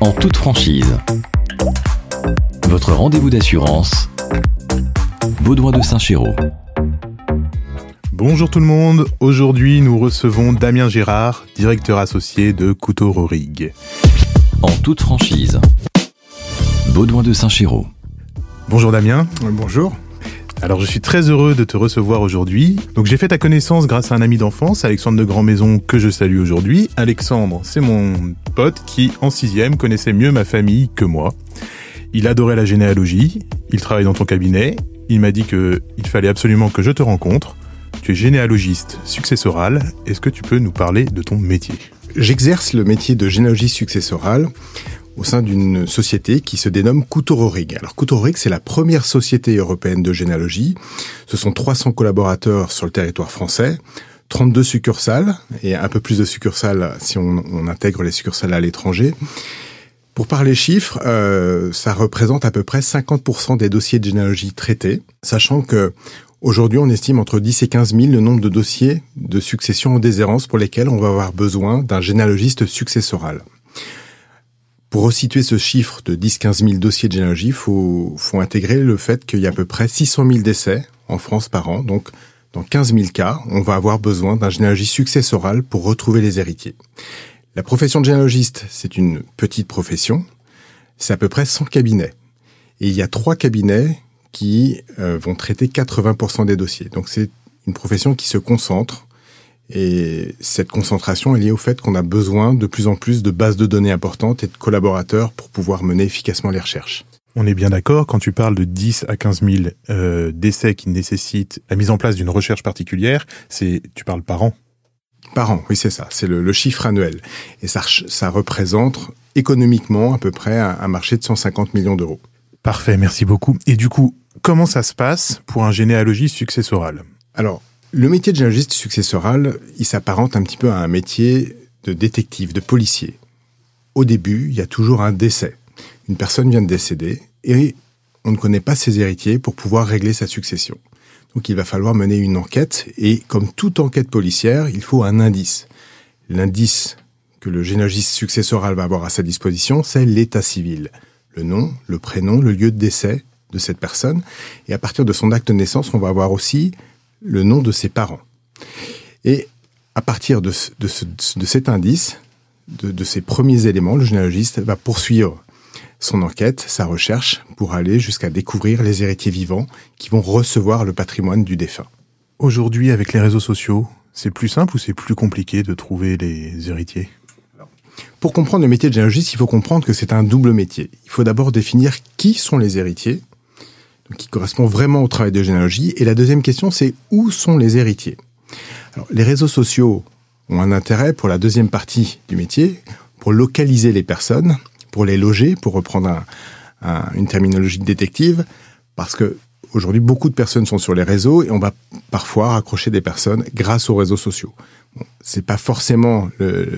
en toute franchise. Votre rendez-vous d'assurance, Baudouin de Saint-Chéraud. Bonjour tout le monde, aujourd'hui nous recevons Damien Gérard, directeur associé de Couteau Rorig. En toute franchise, Baudouin de Saint-Chéraud. Bonjour Damien. Bonjour. Alors je suis très heureux de te recevoir aujourd'hui. Donc j'ai fait ta connaissance grâce à un ami d'enfance, Alexandre de Grandmaison, que je salue aujourd'hui. Alexandre, c'est mon pote qui, en sixième, connaissait mieux ma famille que moi. Il adorait la généalogie, il travaille dans ton cabinet, il m'a dit que il fallait absolument que je te rencontre. Tu es généalogiste successoral, est-ce que tu peux nous parler de ton métier? J'exerce le métier de généalogiste successoral au sein d'une société qui se dénomme Couturorig. Alors Couturorig, c'est la première société européenne de généalogie. Ce sont 300 collaborateurs sur le territoire français, 32 succursales et un peu plus de succursales si on, on intègre les succursales à l'étranger. Pour parler chiffres, euh, ça représente à peu près 50% des dossiers de généalogie traités, sachant que Aujourd'hui, on estime entre 10 et 15 000 le nombre de dossiers de succession en déshérence pour lesquels on va avoir besoin d'un généalogiste successoral. Pour resituer ce chiffre de 10-15 000 dossiers de généalogie, il faut, faut intégrer le fait qu'il y a à peu près 600 000 décès en France par an. Donc, dans 15 000 cas, on va avoir besoin d'un généalogie successoral pour retrouver les héritiers. La profession de généalogiste, c'est une petite profession. C'est à peu près 100 cabinets. Et il y a trois cabinets qui euh, vont traiter 80% des dossiers. Donc, c'est une profession qui se concentre et cette concentration est liée au fait qu'on a besoin de plus en plus de bases de données importantes et de collaborateurs pour pouvoir mener efficacement les recherches. On est bien d'accord, quand tu parles de 10 à 15 000 euh, décès qui nécessitent la mise en place d'une recherche particulière, c'est tu parles par an Par an, oui c'est ça, c'est le, le, chiffre annuel. Et ça, ça représente économiquement à peu près un, un marché de 150 millions d'euros. Parfait, merci beaucoup. Et du coup, comment ça se passe pour un généalogiste successoral? Alors, le métier de généalogiste successoral, il s'apparente un petit peu à un métier de détective, de policier. Au début, il y a toujours un décès. Une personne vient de décéder et on ne connaît pas ses héritiers pour pouvoir régler sa succession. Donc il va falloir mener une enquête et comme toute enquête policière, il faut un indice. L'indice que le généalogiste successoral va avoir à sa disposition, c'est l'état civil. Le nom, le prénom, le lieu de décès de cette personne. Et à partir de son acte de naissance, on va avoir aussi le nom de ses parents. Et à partir de, de, ce, de cet indice, de, de, ces premiers éléments, le généalogiste va poursuivre son enquête, sa recherche, pour aller jusqu'à découvrir les héritiers vivants qui vont recevoir le patrimoine du défunt. Aujourd'hui, avec les réseaux sociaux, c'est plus simple ou c'est plus compliqué de trouver les héritiers? Pour comprendre le métier de généalogiste, il faut comprendre que c'est un double métier. Il faut d'abord définir qui sont les héritiers, qui correspond vraiment au travail de généalogie. Et la deuxième question, c'est où sont les héritiers? Alors, Les réseaux sociaux ont un intérêt pour la deuxième partie du métier, pour localiser les personnes, pour les loger, pour reprendre un, un, une terminologie de détective, parce que aujourd'hui beaucoup de personnes sont sur les réseaux et on va parfois raccrocher des personnes grâce aux réseaux sociaux. Bon, c'est pas forcément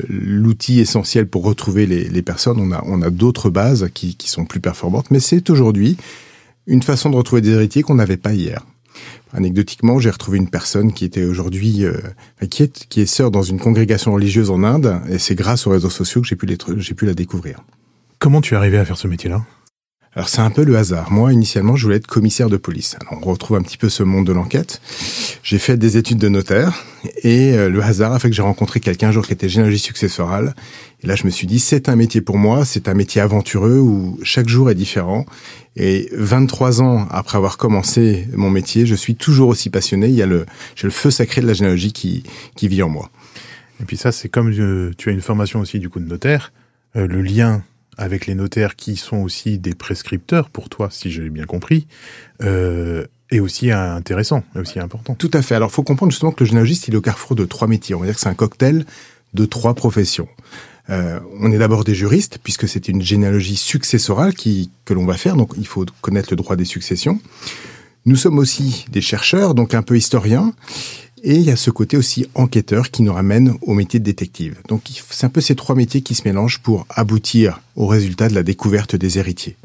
l'outil essentiel pour retrouver les, personnes. On a, on a d'autres bases qui sont plus performantes, mais c'est aujourd'hui une façon de retrouver des héritiers qu'on n'avait pas hier. Anecdotiquement, j'ai retrouvé une personne qui était aujourd'hui, euh, qui est, sœur dans une congrégation religieuse en Inde, et c'est grâce aux réseaux sociaux que j'ai pu, j'ai pu la découvrir. Comment tu es arrivé à faire ce métier-là? Alors c'est un peu le hasard. Moi, initialement, je voulais être commissaire de police. Alors on retrouve un petit peu ce monde de l'enquête. J'ai fait des études de notaire et euh, le hasard a fait que j'ai rencontré quelqu'un un jour qui était généalogie successorale. Et là, je me suis dit, c'est un métier pour moi, c'est un métier aventureux où chaque jour est différent. Et 23 ans après avoir commencé mon métier, je suis toujours aussi passionné. Il y a le, j'ai le feu sacré de la généalogie qui, qui vit en moi. Et puis ça, c'est comme euh, tu as une formation aussi du coup de notaire, euh, le lien avec les notaires qui sont aussi des prescripteurs pour toi, si j'ai bien compris, euh, est aussi intéressant, est aussi important. Tout à fait. Alors, faut comprendre justement que le généalogiste, il est au carrefour de trois métiers. On va dire que c'est un cocktail de trois professions. Euh, on est d'abord des juristes, puisque c'est une généalogie successorale qui, que l'on va faire, donc il faut connaître le droit des successions. Nous sommes aussi des chercheurs, donc un peu historiens, et il y a ce côté aussi enquêteur qui nous ramène au métier de détective. Donc c'est un peu ces trois métiers qui se mélangent pour aboutir au résultat de la découverte des héritiers.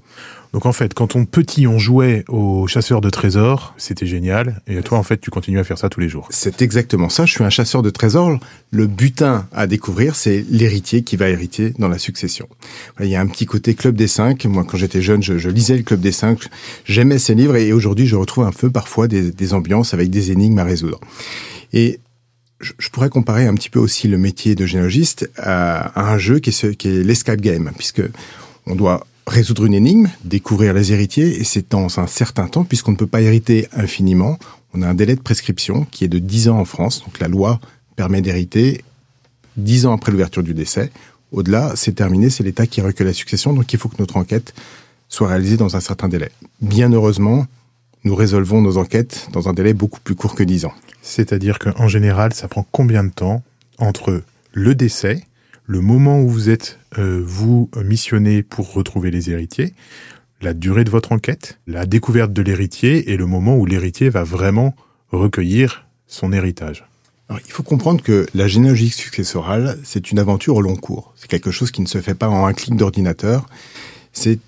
Donc en fait, quand on petit, on jouait au chasseur de trésors, c'était génial. Et toi, en fait, tu continues à faire ça tous les jours. C'est exactement ça. Je suis un chasseur de trésors. Le butin à découvrir, c'est l'héritier qui va hériter dans la succession. Il y a un petit côté club des cinq. Moi, quand j'étais jeune, je, lisais le club des cinq. J'aimais ces livres et aujourd'hui, je retrouve un peu parfois des, ambiances avec des énigmes à résoudre. Et je pourrais comparer un petit peu aussi le métier de généalogiste à, un jeu qui est, qui est l'escape game, puisque on doit résoudre une énigme, découvrir les héritiers, et c'est dans un certain temps, puisqu'on ne peut pas hériter infiniment. On a un délai de prescription qui est de 10 ans en France, donc la loi permet d'hériter 10 ans après l'ouverture du décès. Au-delà, c'est terminé, c'est l'État qui recueille la succession, donc il faut que notre enquête soit réalisée dans un certain délai. Bien heureusement, nous résolvons nos enquêtes dans un délai beaucoup plus court que 10 ans. C'est-à-dire qu'en général, ça prend combien de temps entre le décès, le moment où vous êtes, euh, vous, missionné pour retrouver les héritiers, la durée de votre enquête, la découverte de l'héritier et le moment où l'héritier va vraiment recueillir son héritage. Il faut comprendre que la généalogie successorale, c'est une aventure au long cours. C'est quelque chose qui ne se fait pas en un clic d'ordinateur. C'est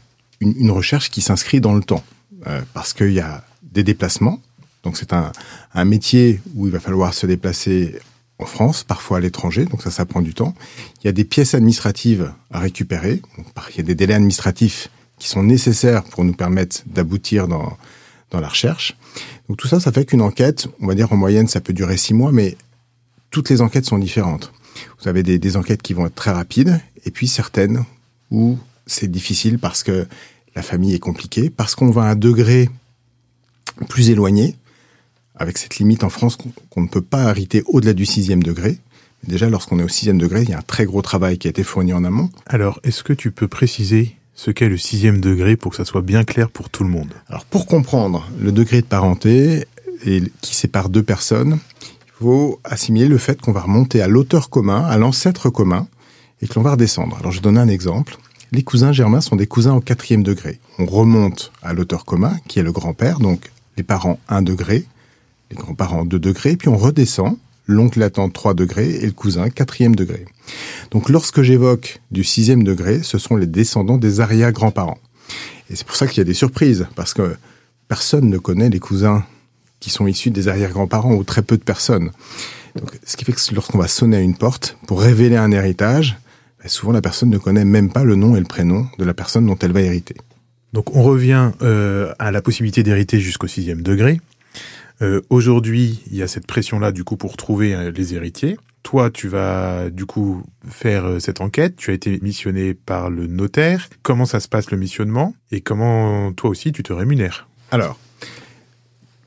une, recherche qui s'inscrit dans le temps. Euh, parce qu'il y a des déplacements. Donc c'est un métier où il va falloir se déplacer en France, parfois à l'étranger, donc ça, ça prend du temps. Il y a des pièces administratives à récupérer. il y a des délais administratifs qui sont nécessaires pour nous permettre d'aboutir dans, dans la recherche. Donc tout ça, ça fait qu'une enquête, on va dire en moyenne, ça peut durer six mois, mais toutes les enquêtes sont différentes. Vous avez des, des enquêtes qui vont être très rapides, et puis certaines où c'est difficile parce que la famille est compliquée, parce qu'on va à un degré plus éloigné, avec cette limite en France qu'on ne peut pas arrêter au-delà du sixième degré. Déjà, lorsqu'on est au sixième degré, il y a un très gros travail qui a été fourni en amont. Alors, est-ce que tu peux préciser ce qu'est le sixième degré pour que ça soit bien clair pour tout le monde? Alors, pour comprendre le degré de parenté et qui sépare deux personnes, il faut assimiler le fait qu'on va remonter à l'auteur commun, à l'ancêtre commun, et que l'on va redescendre. Alors, je donne un exemple. Les cousins germains sont des cousins au quatrième degré. On remonte à l'auteur commun, qui est le grand-père, donc les parents 1 degré, les grands-parents 2 degrés, puis on redescend, l'oncle attend 3 degrés et le cousin 4 degré. Donc lorsque j'évoque du 6 degré, ce sont les descendants des arrière-grands-parents. Et c'est pour ça qu'il y a des surprises, parce que personne ne connaît les cousins qui sont issus des arrière-grands-parents, ou très peu de personnes. Donc, ce qui fait que lorsqu'on va sonner à une porte pour révéler un héritage, ben, souvent la personne ne connaît même pas le nom et le prénom de la personne dont elle va hériter. Donc on revient euh, à la possibilité d'hériter jusqu'au sixième degré. Euh, aujourd'hui, il y a cette pression-là du coup pour trouver euh, les héritiers. Toi, tu vas du coup faire euh, cette enquête. Tu as été missionné par le notaire. Comment ça se passe le missionnement? Et comment toi aussi tu te rémunères? Alors,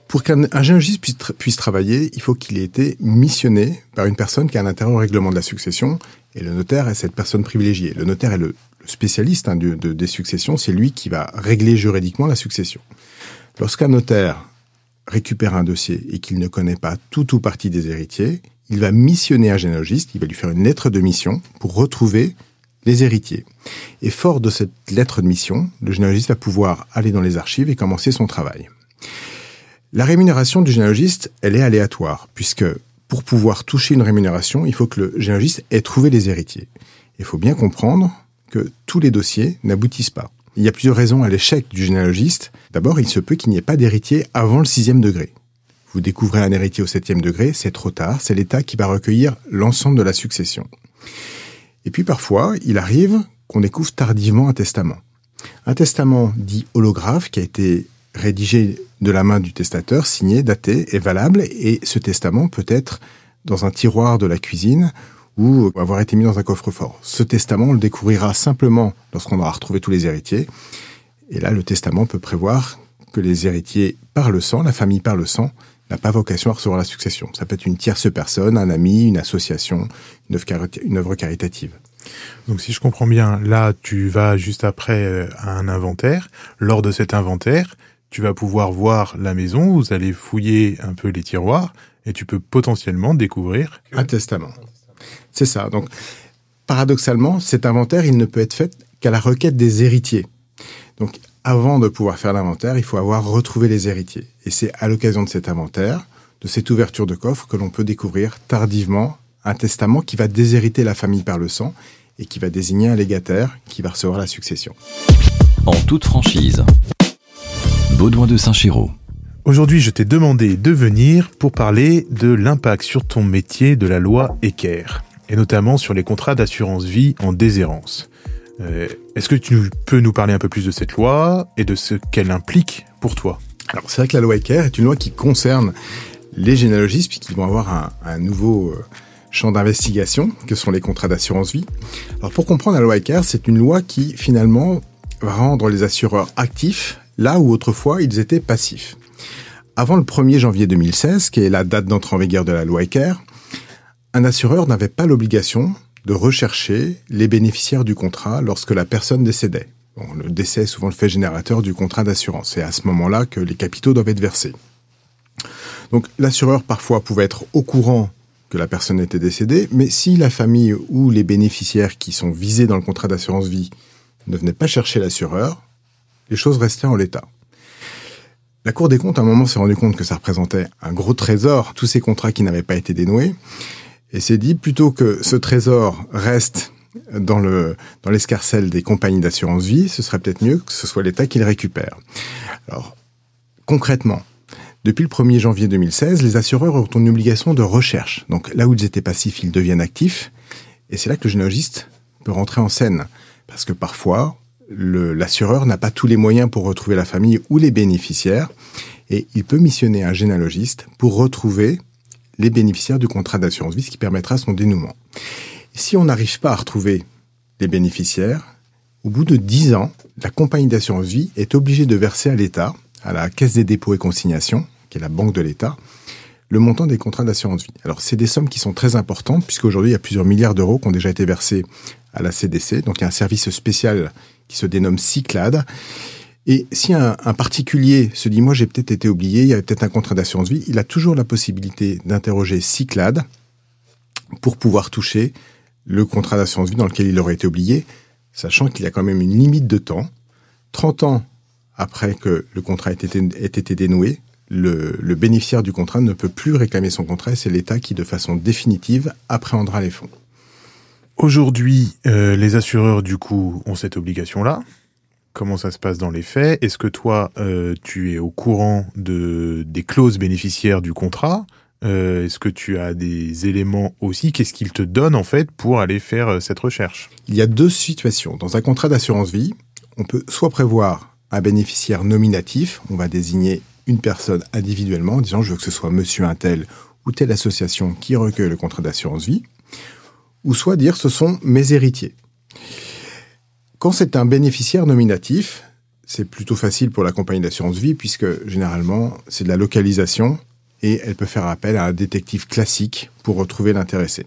pour qu'un généalogiste puisse, puisse, travailler, il faut qu'il ait été missionné par une personne qui a un intérêt au règlement de la succession. Et le notaire est cette personne privilégiée. Le notaire est le, spécialiste hein, de, des successions. C'est lui qui va régler juridiquement la succession. Lorsqu'un notaire récupère un dossier et qu'il ne connaît pas tout ou partie des héritiers, il va missionner un généalogiste, il va lui faire une lettre de mission pour retrouver les héritiers. Et fort de cette lettre de mission, le généalogiste va pouvoir aller dans les archives et commencer son travail. La rémunération du généalogiste, elle est aléatoire, puisque pour pouvoir toucher une rémunération, il faut que le généalogiste ait trouvé les héritiers. Il faut bien comprendre que tous les dossiers n'aboutissent pas. Il y a plusieurs raisons à l'échec du généalogiste. D'abord, il se peut qu'il n'y ait pas d'héritier avant le sixième degré. Vous découvrez un héritier au septième degré, c'est trop tard, c'est l'État qui va recueillir l'ensemble de la succession. Et puis parfois, il arrive qu'on découvre tardivement un testament. Un testament dit holographe qui a été rédigé de la main du testateur, signé, daté, est valable, et ce testament peut être dans un tiroir de la cuisine ou avoir été mis dans un coffre-fort. Ce testament, on le découvrira simplement lorsqu'on aura retrouvé tous les héritiers. Et là, le testament peut prévoir que les héritiers par le sang, la famille par le sang, n'a pas vocation à recevoir la succession. Ça peut être une tierce personne, un ami, une association, une œuvre, une œuvre caritative. Donc si je comprends bien, là, tu vas juste après euh, à un inventaire. Lors de cet inventaire, tu vas pouvoir voir la maison, vous allez fouiller un peu les tiroirs, et tu peux potentiellement découvrir... Un testament. C'est ça. Donc, paradoxalement, cet inventaire, il ne peut être fait qu'à la requête des héritiers. Donc, avant de pouvoir faire l'inventaire, il faut avoir retrouvé les héritiers. Et c'est à l'occasion de cet inventaire, de cette ouverture de coffre, que l'on peut découvrir tardivement un testament qui va déshériter la famille par le sang et qui va désigner un légataire qui va recevoir la succession. En toute franchise. Baudouin de Saint-Chéraud. Aujourd'hui, je t'ai demandé de venir pour parler de l'impact sur ton métier de la loi Ecker, et notamment sur les contrats d'assurance vie en déshérence. Euh, Est-ce que tu peux nous parler un peu plus de cette loi et de ce qu'elle implique pour toi? Alors c'est vrai que la loi Ecker est une loi qui concerne les généalogistes puisqu'ils vont avoir un, nouveau euh, champ d'investigation que sont les contrats d'assurance vie. Alors pour comprendre la loi Ecker, c'est une loi qui finalement va rendre les assureurs actifs là où autrefois ils étaient passifs. Avant le 1er janvier 2016, qui est la date d'entrée en vigueur de la loi Ecker, un assureur n'avait pas l'obligation de rechercher les bénéficiaires du contrat lorsque la personne décédait. Le décès est souvent le fait générateur du contrat d'assurance. C'est à ce moment-là que les capitaux doivent être versés. Donc l'assureur parfois pouvait être au courant que la personne était décédée, mais si la famille ou les bénéficiaires qui sont visés dans le contrat d'assurance vie ne venaient pas chercher l'assureur, les choses restaient en l'état. La Cour des comptes, à un moment, s'est rendu compte que ça représentait un gros trésor, tous ces contrats qui n'avaient pas été dénoués, et s'est dit, plutôt que ce trésor reste dans le dans l'escarcelle des compagnies d'assurance vie, ce serait peut-être mieux que ce soit l'État qui le récupère. Alors, concrètement, depuis le 1er janvier 2016, les assureurs ont une obligation de recherche. Donc là où ils étaient passifs, ils deviennent actifs. Et c'est là que le généalogiste peut rentrer en scène. Parce que parfois, l'assureur n'a pas tous les moyens pour retrouver la famille ou les bénéficiaires. Et il peut missionner un généalogiste pour retrouver les bénéficiaires du contrat d'assurance vie, ce qui permettra son dénouement. Si on n'arrive pas à retrouver les bénéficiaires, au bout de 10 ans, la compagnie d'assurance vie est obligée de verser à l'État, à la Caisse des dépôts et consignations, qui est la banque de l'État, le montant des contrats d'assurance vie. Alors, c'est des sommes qui sont très importantes, puisqu'aujourd'hui, il y a plusieurs milliards d'euros qui ont déjà été versés à la CDC. Donc, il y a un service spécial qui se dénomme Cyclade. Et si un, particulier se dit, moi, j'ai peut-être été oublié, il y avait peut-être un contrat d'assurance vie, il a toujours la possibilité d'interroger Cyclade pour pouvoir toucher le contrat d'assurance vie dans lequel il aurait été oublié, sachant qu'il y a quand même une limite de temps. 30 ans après que le contrat ait été, dénoué, le, bénéficiaire du contrat ne peut plus réclamer son contrat c'est l'État qui, de façon définitive, appréhendra les fonds. Aujourd'hui, euh, les assureurs, du coup, ont cette obligation-là. Comment ça se passe dans les faits Est-ce que toi, euh, tu es au courant de, des clauses bénéficiaires du contrat? Euh, Est-ce que tu as des éléments aussi? Qu'est-ce qu'ils te donnent, en fait, pour aller faire euh, cette recherche? Il y a deux situations. Dans un contrat d'assurance vie, on peut soit prévoir un bénéficiaire nominatif, on va désigner une personne individuellement en disant je veux que ce soit monsieur un tel ou telle association qui recueille le contrat d'assurance vie, ou soit dire ce sont mes héritiers. Quand c'est un bénéficiaire nominatif, c'est plutôt facile pour la compagnie d'assurance vie puisque généralement c'est de la localisation et elle peut faire appel à un détective classique pour retrouver l'intéressé.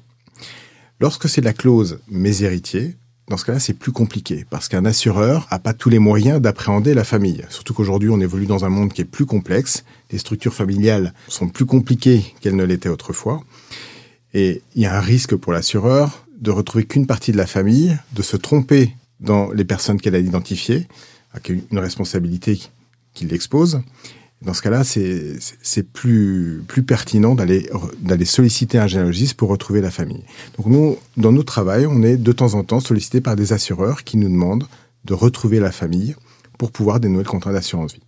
Lorsque c'est la clause mes héritiers, dans ce cas-là, c'est plus compliqué parce qu'un assureur n'a pas tous les moyens d'appréhender la famille. Surtout qu'aujourd'hui, on évolue dans un monde qui est plus complexe. Les structures familiales sont plus compliquées qu'elles ne l'étaient autrefois. Et il y a un risque pour l'assureur de retrouver qu'une partie de la famille, de se tromper dans les personnes qu'elle a identifiées, avec une responsabilité qui l'expose. Dans ce cas-là, c'est plus, plus pertinent d'aller solliciter un généalogiste pour retrouver la famille. Donc nous, dans notre travail, on est de temps en temps sollicité par des assureurs qui nous demandent de retrouver la famille pour pouvoir dénouer le contrat d'assurance vie.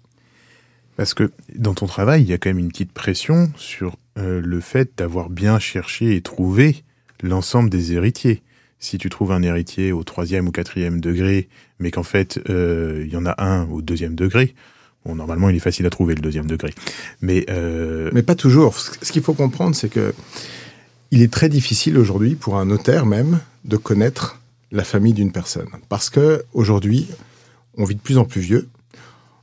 Parce que dans ton travail, il y a quand même une petite pression sur euh, le fait d'avoir bien cherché et trouvé l'ensemble des héritiers. Si tu trouves un héritier au troisième ou quatrième degré, mais qu'en fait euh, il y en a un au deuxième degré, normalement, il est facile à trouver le deuxième degré, mais euh... mais pas toujours. Ce qu'il faut comprendre, c'est que il est très difficile aujourd'hui pour un notaire même de connaître la famille d'une personne, parce que aujourd'hui, on vit de plus en plus vieux.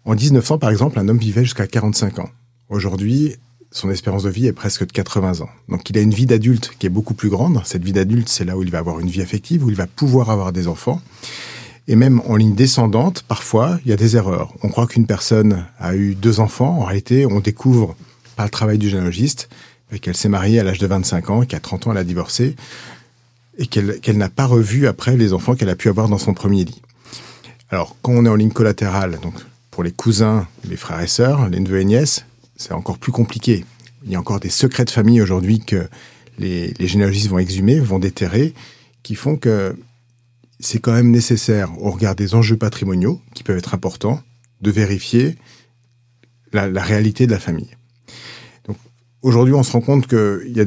En 1900, par exemple, un homme vivait jusqu'à 45 ans. Aujourd'hui, son espérance de vie est presque de 80 ans. Donc il a une vie d'adulte qui est beaucoup plus grande. Cette vie d'adulte, c'est là où il va avoir une vie affective, où il va pouvoir avoir des enfants. Et même en ligne descendante, parfois, il y a des erreurs. On croit qu'une personne a eu deux enfants. En réalité, on découvre par le travail du généalogiste qu'elle s'est mariée à l'âge de 25 ans, qu'à 30 ans, elle a divorcé et qu'elle n'a pas revu après les enfants qu'elle a pu avoir dans son premier lit. Alors, quand on est en ligne collatérale, donc pour les cousins, les frères et sœurs, les neveux et nièces, c'est encore plus compliqué. Il y a encore des secrets de famille aujourd'hui que les, généalogistes vont exhumer, vont déterrer, qui font que c'est quand même nécessaire, au regard des enjeux patrimoniaux, qui peuvent être importants, de vérifier la, réalité de la famille. Aujourd'hui, on se rend compte qu'il y, a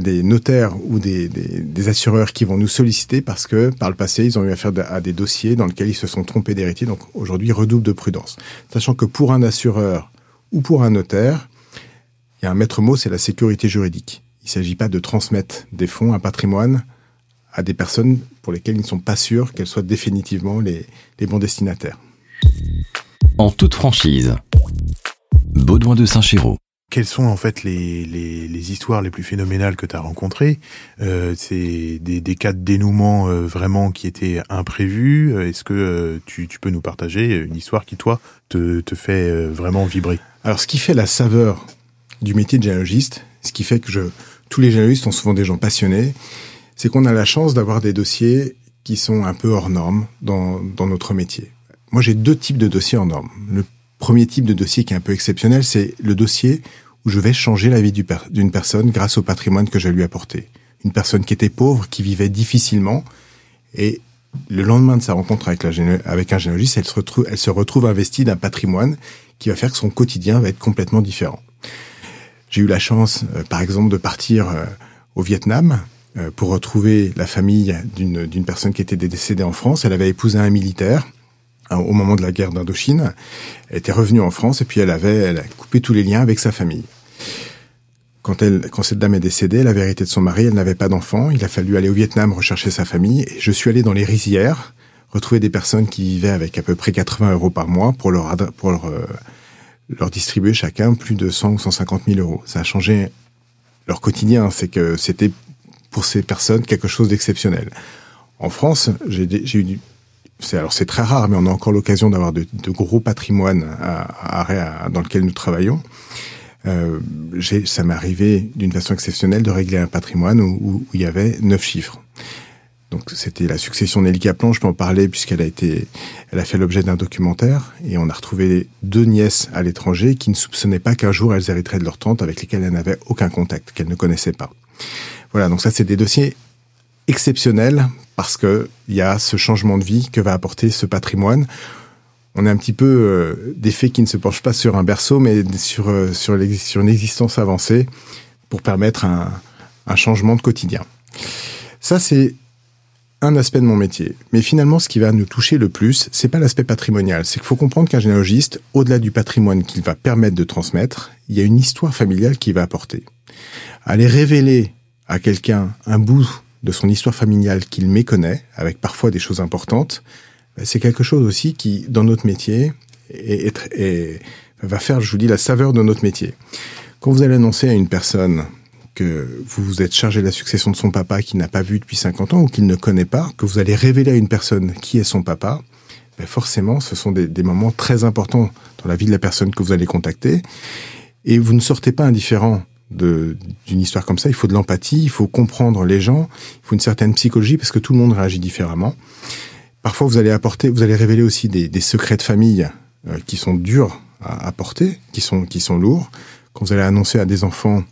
des, notaires ou des, des, des, assureurs qui vont nous solliciter parce que par le passé, ils ont eu affaire à des dossiers dans lesquels ils se sont trompés d'héritier. Donc aujourd'hui, redouble de prudence. Sachant que pour un assureur ou pour un notaire, il y a un maître mot, c'est la sécurité juridique. Il ne s'agit pas de transmettre des fonds, un patrimoine à des personnes pour lesquelles ils ne sont pas sûrs qu'elles soient définitivement les, les bons destinataires. En toute franchise, Baudouin de Saint-Chéraud. Quelles sont en fait les, les, les, histoires les plus phénoménales que tu as rencontrées? Euh, C'est des, des, cas de dénouement euh, vraiment qui étaient imprévus. Est-ce que euh, tu, tu, peux nous partager une histoire qui, toi, te, te fait euh, vraiment vibrer? Alors, ce qui fait la saveur du métier de généalogiste, ce qui fait que tous les généalogistes sont souvent des gens passionnés, c'est qu'on a la chance d'avoir des dossiers qui sont un peu hors normes dans, dans notre métier. Moi, j'ai deux types de dossiers en normes. Le premier type de dossier qui est un peu exceptionnel, c'est le dossier où je vais changer la vie d'une personne grâce au patrimoine que je lui ai apporté. Une personne qui était pauvre, qui vivait difficilement, et le lendemain de sa rencontre avec, un généalogiste, elle se retrouve, investie d'un patrimoine qui va faire que son quotidien va être complètement différent. J'ai eu la chance, euh, par exemple, de partir euh, au Vietnam euh, pour retrouver la famille d'une personne qui était décédée en France. Elle avait épousé un militaire au moment de la guerre d'Indochine. Elle était revenue en France et puis elle avait, elle a coupé tous les liens avec sa famille. Quand cette dame est décédée, la vérité de son mari, elle n'avait pas d'enfant. Il a fallu aller au Vietnam rechercher sa famille. Et je suis allé dans les rizières retrouver des personnes qui vivaient avec à peu près 80 euros par mois pour leur, euh, distribuer chacun plus de 100 ou 150 000 euros. Ça a changé leur quotidien. C'est que c'était pour ces personnes quelque chose d'exceptionnel. En France, alors c'est très rare, mais on a encore l'occasion d'avoir de, gros patrimoines dans lequel nous travaillons. Euh, ça m'est arrivé d'une façon exceptionnelle de régler un patrimoine où, il y avait neuf chiffres. Donc c'était la succession Nelly Kaplan, je peux en parler puisqu'elle a été, elle a fait l'objet d'un documentaire et on a retrouvé deux nièces à l'étranger qui ne soupçonnaient pas qu'un jour elles hériteraient de leur tante avec lesquelles elles n'avaient aucun contact, qu'elles ne connaissaient pas. Voilà, donc ça c'est des dossiers exceptionnels parce que il y a ce changement de vie que va apporter ce patrimoine. On est un petit peu euh, des faits qui ne se penchent pas sur un berceau, mais sur, euh, sur, une existence avancée pour permettre un, changement de quotidien. Ça, c'est un aspect de mon métier. Mais finalement, ce qui va nous toucher le plus, c'est pas l'aspect patrimonial. C'est qu'il faut comprendre qu'un généalogiste, au-delà du patrimoine qu'il va permettre de transmettre, il y a une histoire familiale qu'il va apporter. Aller révéler à quelqu'un un bout de son histoire familiale qu'il méconnaît, avec parfois des choses importantes, c'est quelque chose aussi qui, dans notre métier, est, est, va faire, je vous dis, la saveur de notre métier. Quand vous allez annoncer à une personne que vous vous êtes chargé de la succession de son papa qu'il n'a pas vu depuis 50 ans ou qu'il ne connaît pas, que vous allez révéler à une personne qui est son papa, ben forcément, ce sont des, des moments très importants dans la vie de la personne que vous allez contacter. Et vous ne sortez pas indifférent d'une histoire comme ça. Il faut de l'empathie, il faut comprendre les gens, il faut une certaine psychologie parce que tout le monde réagit différemment. Parfois, vous allez apporter, vous allez révéler aussi des, des secrets de famille euh, qui sont durs à apporter, qui sont qui sont lourds. Quand vous allez annoncer à des enfants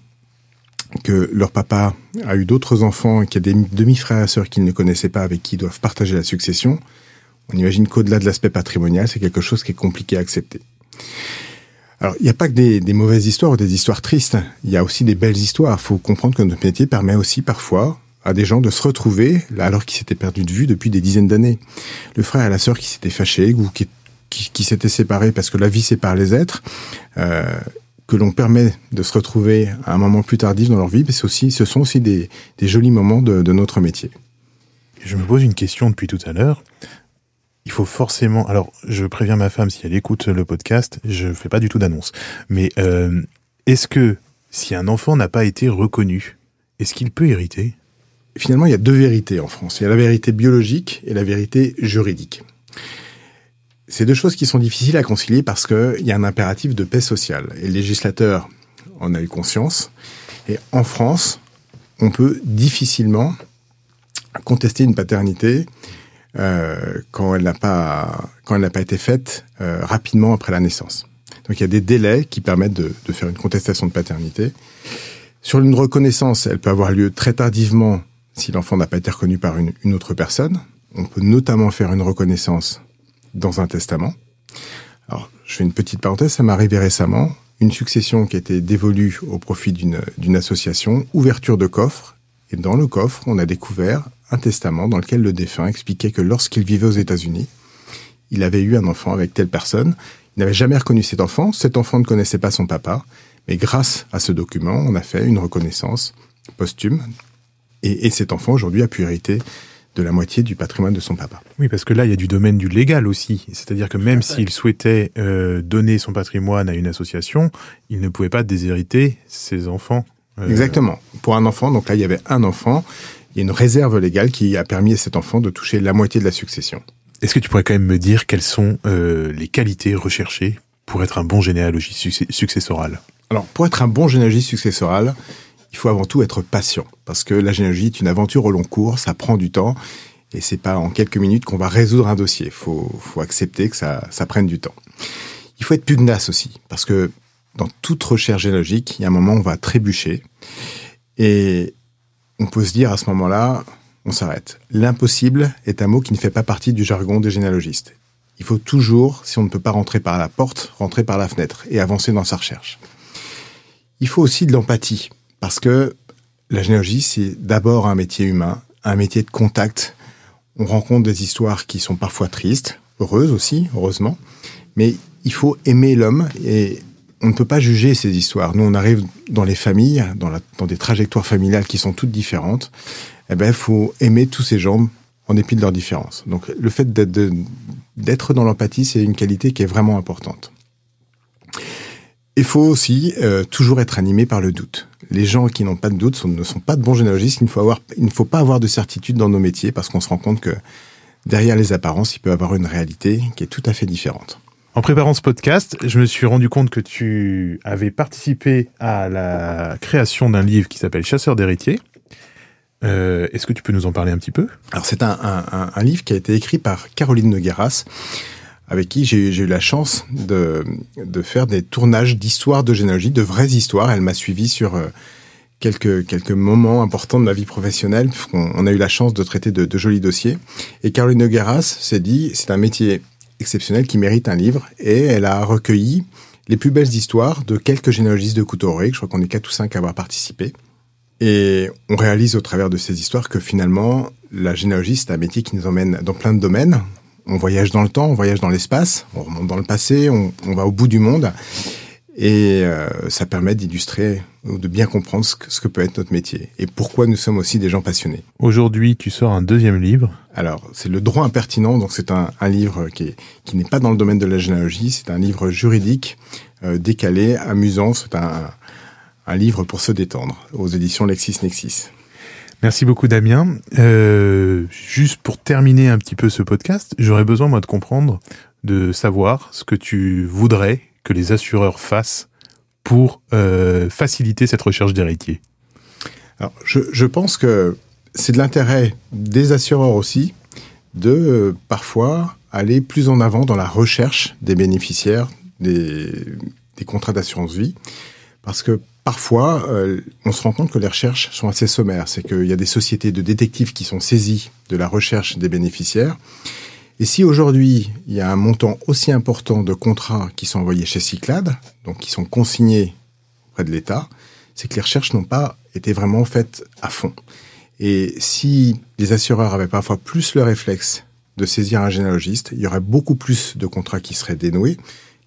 que leur papa a eu d'autres enfants qu'il y a des demi-frères et sœurs qu'ils ne connaissaient pas avec qui ils doivent partager la succession, on imagine qu'au-delà de l'aspect patrimonial, c'est quelque chose qui est compliqué à accepter. Alors, il n'y a pas que des, des, mauvaises histoires ou des histoires tristes. Il y a aussi des belles histoires. Il faut comprendre que notre métier permet aussi parfois à des gens de se retrouver alors qu'ils s'étaient perdus de vue depuis des dizaines d'années. Le frère et la sœur qui s'étaient fâchés ou qui, qui, s'étaient séparés parce que la vie sépare les êtres, euh, que l'on permet de se retrouver à un moment plus tardif dans leur vie, mais aussi, ce sont aussi des, des jolis moments de, notre métier. Je me pose une question depuis tout à l'heure il faut forcément. Alors, je préviens ma femme si elle écoute le podcast, je fais pas du tout d'annonce. Mais euh, est-ce que si un enfant n'a pas été reconnu, est-ce qu'il peut hériter? Finalement, il y a deux vérités en France. Il y a la vérité biologique et la vérité juridique. C'est deux choses qui sont difficiles à concilier parce qu'il y a un impératif de paix sociale. Et le législateur en a eu conscience. Et en France, on peut difficilement contester une paternité euh, quand elle n'a pas quand elle n'a pas été faite euh, rapidement après la naissance. Donc il y a des délais qui permettent de, de, faire une contestation de paternité. Sur une reconnaissance, elle peut avoir lieu très tardivement si l'enfant n'a pas été reconnu par une, autre personne. On peut notamment faire une reconnaissance dans un testament. Alors, je fais une petite parenthèse, ça m'est arrivé récemment. Une succession qui été dévolue au profit d'une association, ouverture de coffre. Et dans le coffre, on a découvert un testament dans lequel le défunt expliquait que lorsqu'il vivait aux États-Unis, il avait eu un enfant avec telle personne. Il n'avait jamais reconnu cet enfant. Cet enfant ne connaissait pas son papa. Mais grâce à ce document, on a fait une reconnaissance posthume. Et, et cet enfant, aujourd'hui, a pu hériter de la moitié du patrimoine de son papa. Oui, parce que là, il y a du domaine du légal aussi. C'est-à-dire que même s'il souhaitait euh, donner son patrimoine à une association, il ne pouvait pas déshériter ses enfants. Euh... Exactement. Pour un enfant, donc là, il y avait un enfant. Il y a une réserve légale qui a permis à cet enfant de toucher la moitié de la succession. Est-ce que tu pourrais quand même me dire quelles sont euh, les qualités recherchées pour être un bon généalogiste successoral? Alors, pour être un bon généalogiste successoral, il faut avant tout être patient parce que la généalogie est une aventure au long cours, ça prend du temps et c'est pas en quelques minutes qu'on va résoudre un dossier. Faut faut accepter que ça prenne du temps. Il faut être pugnace aussi parce que dans toute recherche généalogique, il y a un moment où on va trébucher et on peut se dire à ce moment-là, on s'arrête. L'impossible est un mot qui ne fait pas partie du jargon des généalogistes. Il faut toujours, si on ne peut pas rentrer par la porte, rentrer par la fenêtre et avancer dans sa recherche. Il faut aussi de l'empathie parce que la généalogie, c'est d'abord un métier humain, un métier de contact. On rencontre des histoires qui sont parfois tristes, heureuses aussi, heureusement, mais il faut aimer l'homme et on ne peut pas juger ces histoires. Nous, on arrive dans les familles, dans, des trajectoires familiales qui sont toutes différentes. Eh ben, il faut aimer tous ces gens en dépit de leurs différences. Donc, le fait d'être dans l'empathie, c'est une qualité qui est vraiment importante. Il faut aussi euh, toujours être animé par le doute. Les gens qui n'ont pas de doute sont, ne sont pas de bons généalogistes. Il ne faut avoir, il ne faut pas avoir de certitude dans nos métiers parce qu'on se rend compte que derrière les apparences, il peut y avoir une réalité qui est tout à fait différente. En préparant ce podcast, je me suis rendu compte que tu avais participé à la création d'un livre qui s'appelle Chasseur d'héritiers. Euh, Est-ce que tu peux nous en parler un petit peu? Alors c'est un, un, un, livre qui a été écrit par Caroline Nogueras, avec qui j'ai eu la chance de, faire des tournages d'histoires de généalogie, de vraies histoires. Elle m'a suivi sur euh, quelques, moments importants de ma vie professionnelle, puisqu'on on a eu la chance de traiter de, de jolis dossiers. Et Caroline Nogueras s'est dit, c'est un métier exceptionnel qui mérite un livre, et elle a recueilli les plus belles histoires de quelques généalogistes de Couturier, je crois qu'on est quatre ou cinq à avoir participé. Et on réalise au travers de ces histoires que finalement, la généalogie, c'est un métier qui nous emmène dans plein de domaines on voyage dans le temps, on voyage dans l'espace, on remonte dans le passé, on, on, va au bout du monde. Et euh, ça permet d'illustrer ou de bien comprendre ce que, ce que, peut être notre métier et pourquoi nous sommes aussi des gens passionnés. Aujourd'hui, tu sors un deuxième livre. Alors, c'est le droit impertinent. Donc, c'est un, un, livre qui, est, qui n'est pas dans le domaine de la généalogie. C'est un livre juridique, euh, décalé, amusant. C'est un, un livre pour se détendre aux éditions LexisNexis. Merci beaucoup Damien. Euh, juste pour terminer un petit peu ce podcast, j'aurais besoin moi de comprendre, de savoir ce que tu voudrais que les assureurs fassent pour euh, faciliter cette recherche d'héritiers. Alors, je, pense que c'est de l'intérêt des assureurs aussi de parfois aller plus en avant dans la recherche des bénéficiaires des, des contrats d'assurance vie, parce que parfois, euh, on se rend compte que les recherches sont assez sommaires. C'est qu'il y a des sociétés de détectives qui sont saisies de la recherche des bénéficiaires. Et si aujourd'hui, il y a un montant aussi important de contrats qui sont envoyés chez Cyclade, donc qui sont consignés auprès de l'État, c'est que les recherches n'ont pas été vraiment faites à fond. Et si les assureurs avaient parfois plus le réflexe de saisir un généalogiste, il y aurait beaucoup plus de contrats qui seraient dénoués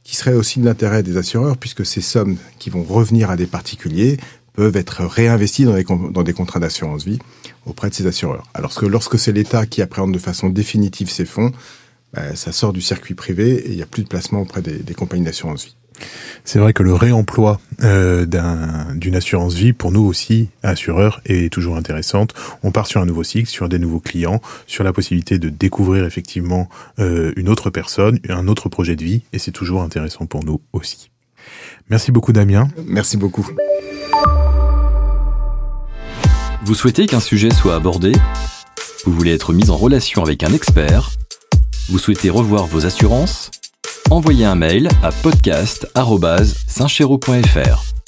qui serait aussi de l'intérêt des assureurs, puisque ces sommes qui vont revenir à des particuliers peuvent être réinvesties dans des, contrats d'assurance vie auprès de ces assureurs. Alors que lorsque c'est l'État qui appréhende de façon définitive ces fonds, ben, ça sort du circuit privé et il n'y a plus de placement auprès des compagnies d'assurance vie. C'est vrai que le réemploi euh, d'une un, assurance vie, pour nous aussi, assureurs, est toujours intéressante. On part sur un nouveau cycle, sur des nouveaux clients, sur la possibilité de découvrir effectivement euh, une autre personne, un autre projet de vie, et c'est toujours intéressant pour nous aussi. Merci beaucoup Damien. Merci beaucoup. Vous souhaitez qu'un sujet soit abordé? Vous voulez être mis en relation avec un expert? Vous souhaitez revoir vos assurances? Envoyez un mail à podcast.saintchéraud.fr.